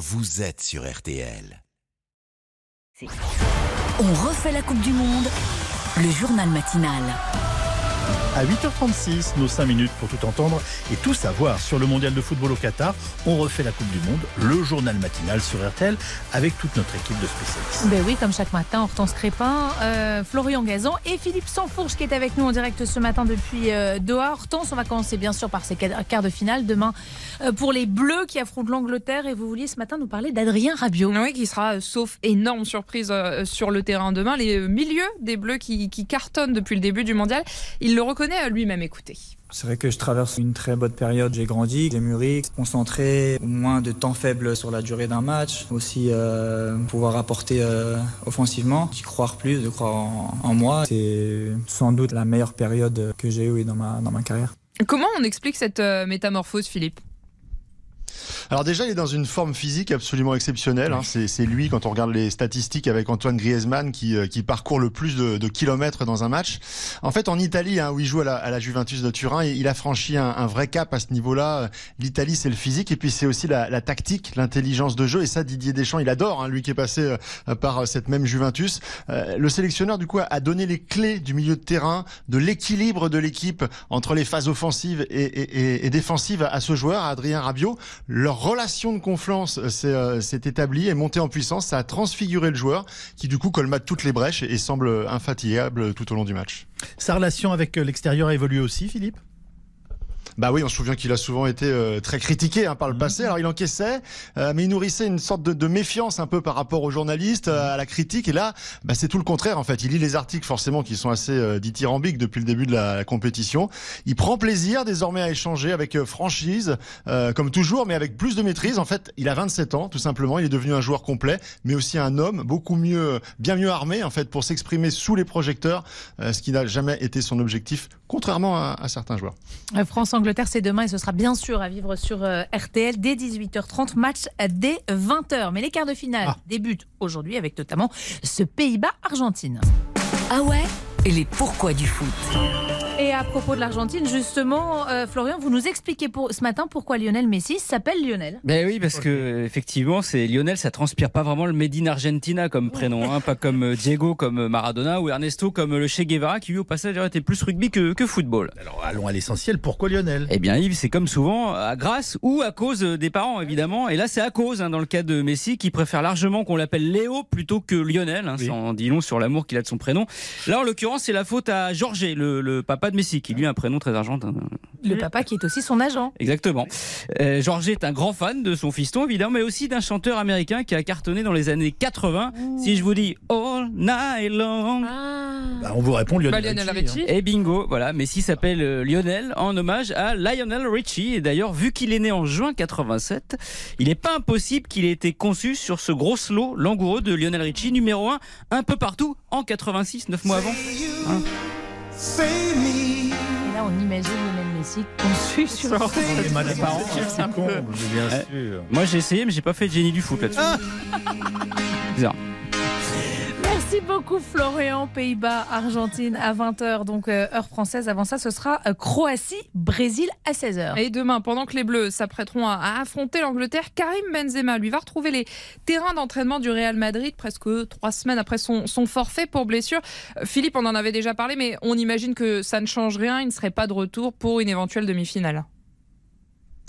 vous êtes sur RTL. On refait la Coupe du Monde, le journal matinal. À 8h36, nos 5 minutes pour tout entendre et tout savoir sur le mondial de football au Qatar. On refait la Coupe du Monde, le journal matinal sur RTL avec toute notre équipe de spécialistes. Ben oui, comme chaque matin, Hortense Crépin, euh, Florian Gazan et Philippe Sansfourche qui est avec nous en direct ce matin depuis euh, Doha. Hortense, on va commencer bien sûr par ces quarts de finale demain euh, pour les Bleus qui affrontent l'Angleterre et vous vouliez ce matin nous parler d'Adrien Rabiot. Oui, qui sera, sauf énorme surprise sur le terrain demain, les milieux des Bleus qui, qui cartonnent depuis le début du mondial. Il le reconnaît à lui-même, écoutez. C'est vrai que je traverse une très bonne période. J'ai grandi, j'ai mûri, concentré, moins de temps faible sur la durée d'un match. Aussi euh, pouvoir apporter euh, offensivement, d'y croire plus, de croire en, moi. C'est sans doute la meilleure période que j'ai eue dans ma, dans ma carrière. Comment on explique cette euh, métamorphose, Philippe? Alors déjà, il est dans une forme physique absolument exceptionnelle. Hein. C'est lui, quand on regarde les statistiques avec Antoine Griezmann, qui, euh, qui parcourt le plus de, de, kilomètres dans un match. En fait, en Italie, hein, où il joue à la, à la, Juventus de Turin, il a franchi un, un vrai cap à ce niveau-là. L'Italie, c'est le physique, et puis c'est aussi la, la tactique, l'intelligence de jeu. Et ça, Didier Deschamps, il adore, hein, lui qui est passé euh, par cette même Juventus. Euh, le sélectionneur, du coup, a donné les clés du milieu de terrain, de l'équilibre de l'équipe entre les phases offensives et, et, et, défensives à ce joueur, à Adrien Rabiot. Relation de confiance euh, euh, s'est établie et montée en puissance. Ça a transfiguré le joueur qui du coup colmate toutes les brèches et semble infatigable tout au long du match. Sa relation avec euh, l'extérieur a évolué aussi, Philippe? Bah oui, on se souvient qu'il a souvent été euh, très critiqué hein, par le mhm. passé. Alors il encaissait, euh, mais il nourrissait une sorte de, de, méfiance un peu par rapport aux journalistes, euh, à la critique. Et là, bah, c'est tout le contraire en fait. Il lit les articles forcément qui sont assez dithyrambiques depuis le début de la, compétition. Il prend plaisir désormais à échanger avec franchise, comme toujours, mais avec plus de maîtrise. En fait, il a 27 ans, tout simplement. Il est devenu un joueur complet, mais aussi un homme beaucoup mieux, bien mieux armé en fait pour s'exprimer sous les projecteurs, ce qui n'a jamais été son objectif, contrairement à, à certains joueurs. France Angleterre, c'est demain et ce sera bien sûr à vivre sur euh, RTL dès 18h30, match dès 20h. Mais les quarts de finale ah. débutent aujourd'hui avec notamment ce Pays-Bas-Argentine. Ah ouais? Et les pourquoi du foot? Et à propos de l'Argentine, justement, euh, Florian, vous nous expliquez pour, ce matin pourquoi Lionel Messi s'appelle Lionel. Ben oui, parce que effectivement, c'est Lionel, ça transpire pas vraiment le Made in Argentina comme prénom, hein, pas comme euh, Diego, comme Maradona ou Ernesto, comme le Che Guevara, qui lui au passage était plus rugby que, que football. Alors allons à l'essentiel, pourquoi Lionel? Eh bien Yves, c'est comme souvent, à grâce ou à cause des parents évidemment. Et là, c'est à cause, hein, dans le cas de Messi, qui préfère largement qu'on l'appelle Léo plutôt que Lionel. Hein, Ça en dit long sur l'amour qu'il a de son prénom. Là, en l'occurrence, c'est la faute à Georges, le, le papa de Messi, qui lui a un prénom très argentin. Le papa qui est aussi son agent. Exactement. Euh, Georges est un grand fan de son fiston, évidemment, mais aussi d'un chanteur américain qui a cartonné dans les années 80. Si je vous dis All Night Long. Ah. Bah, on vous répond Lionel, bah, Richie. Et bingo, voilà. Messi s'appelle euh, Lionel en hommage à Lionel Richie. Et d'ailleurs, vu qu'il est né en juin 87, il n'est pas impossible qu'il ait été conçu sur ce gros slot langoureux de Lionel Richie, numéro 1, un peu partout en 86, 9 mois avant. Hein et là, on imagine Lionel Messi conçu sur les parents. Moi, j'ai essayé, mais j'ai pas fait de génie du foot là-dessus. Bizarre. Beaucoup Florian, Pays-Bas, Argentine à 20h, donc euh, heure française. Avant ça, ce sera euh, Croatie, Brésil à 16h. Et demain, pendant que les Bleus s'apprêteront à, affronter l'Angleterre, Karim Benzema lui va retrouver les terrains d'entraînement du Real Madrid presque trois semaines après son, son forfait pour blessure. Euh, Philippe, on en avait déjà parlé, mais on imagine que ça ne change rien. Il ne serait pas de retour pour une éventuelle demi-finale.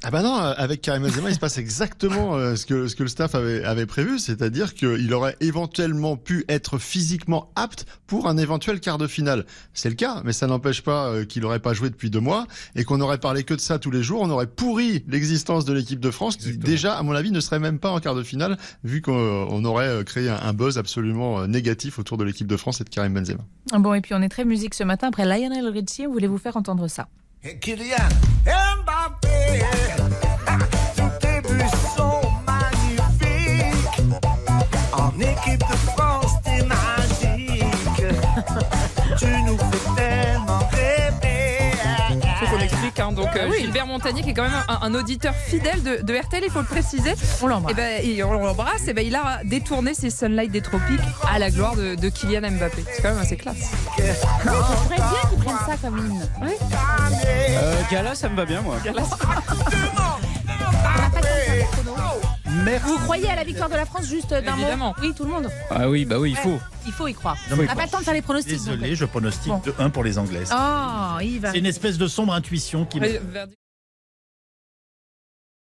Ah bah non, avec Karim Benzema, il se passe exactement euh, ce que ce que le staff avait avait prévu, c'est-à-dire qu'il aurait éventuellement pu être physiquement apte pour un éventuel quart de finale. C'est le cas, mais ça n'empêche pas euh, qu'il aurait pas joué depuis deux mois et qu'on aurait parlé que de ça tous les jours. On aurait pourri l'existence de l'équipe de France, qui déjà, à mon avis, ne serait même pas en quart de finale, vu qu'on aurait euh, créé un, buzz absolument négatif autour de l'équipe de France et de Karim Benzema. Bon, et puis on est très musique ce matin. Après Lionel Richie, voulez-vous faire entendre ça? Kylian équipe de France, t'es magique. tu nous fais tellement rêver. Faut qu'on explique, hein. donc euh, Gilbert Montagnier qui est quand même un, auditeur fidèle de, de, RTL, il faut le préciser. On l'embrasse. Et ben, on l'embrasse. Et ben, il a détourné ses Sunlight des tropiques à la gloire de, de Kylian Mbappé. C'est quand même assez classe. Non, c'est bien qu'ils prennent ça comme hymne. Oui. Euh, Gala, ça me va bien, moi. Gala, Merci. Vous croyez à la victoire de la France juste d'un mot Évidemment. Oui, tout le monde. Ah oui, bah oui, il faut. Il faut y croire. Non, On n'a pas le temps de faire les pronostics. donc. Désolé, je pronostique Bon. de 1 pour les Anglaises. Oh, Yves. C'est une espèce de sombre intuition qui me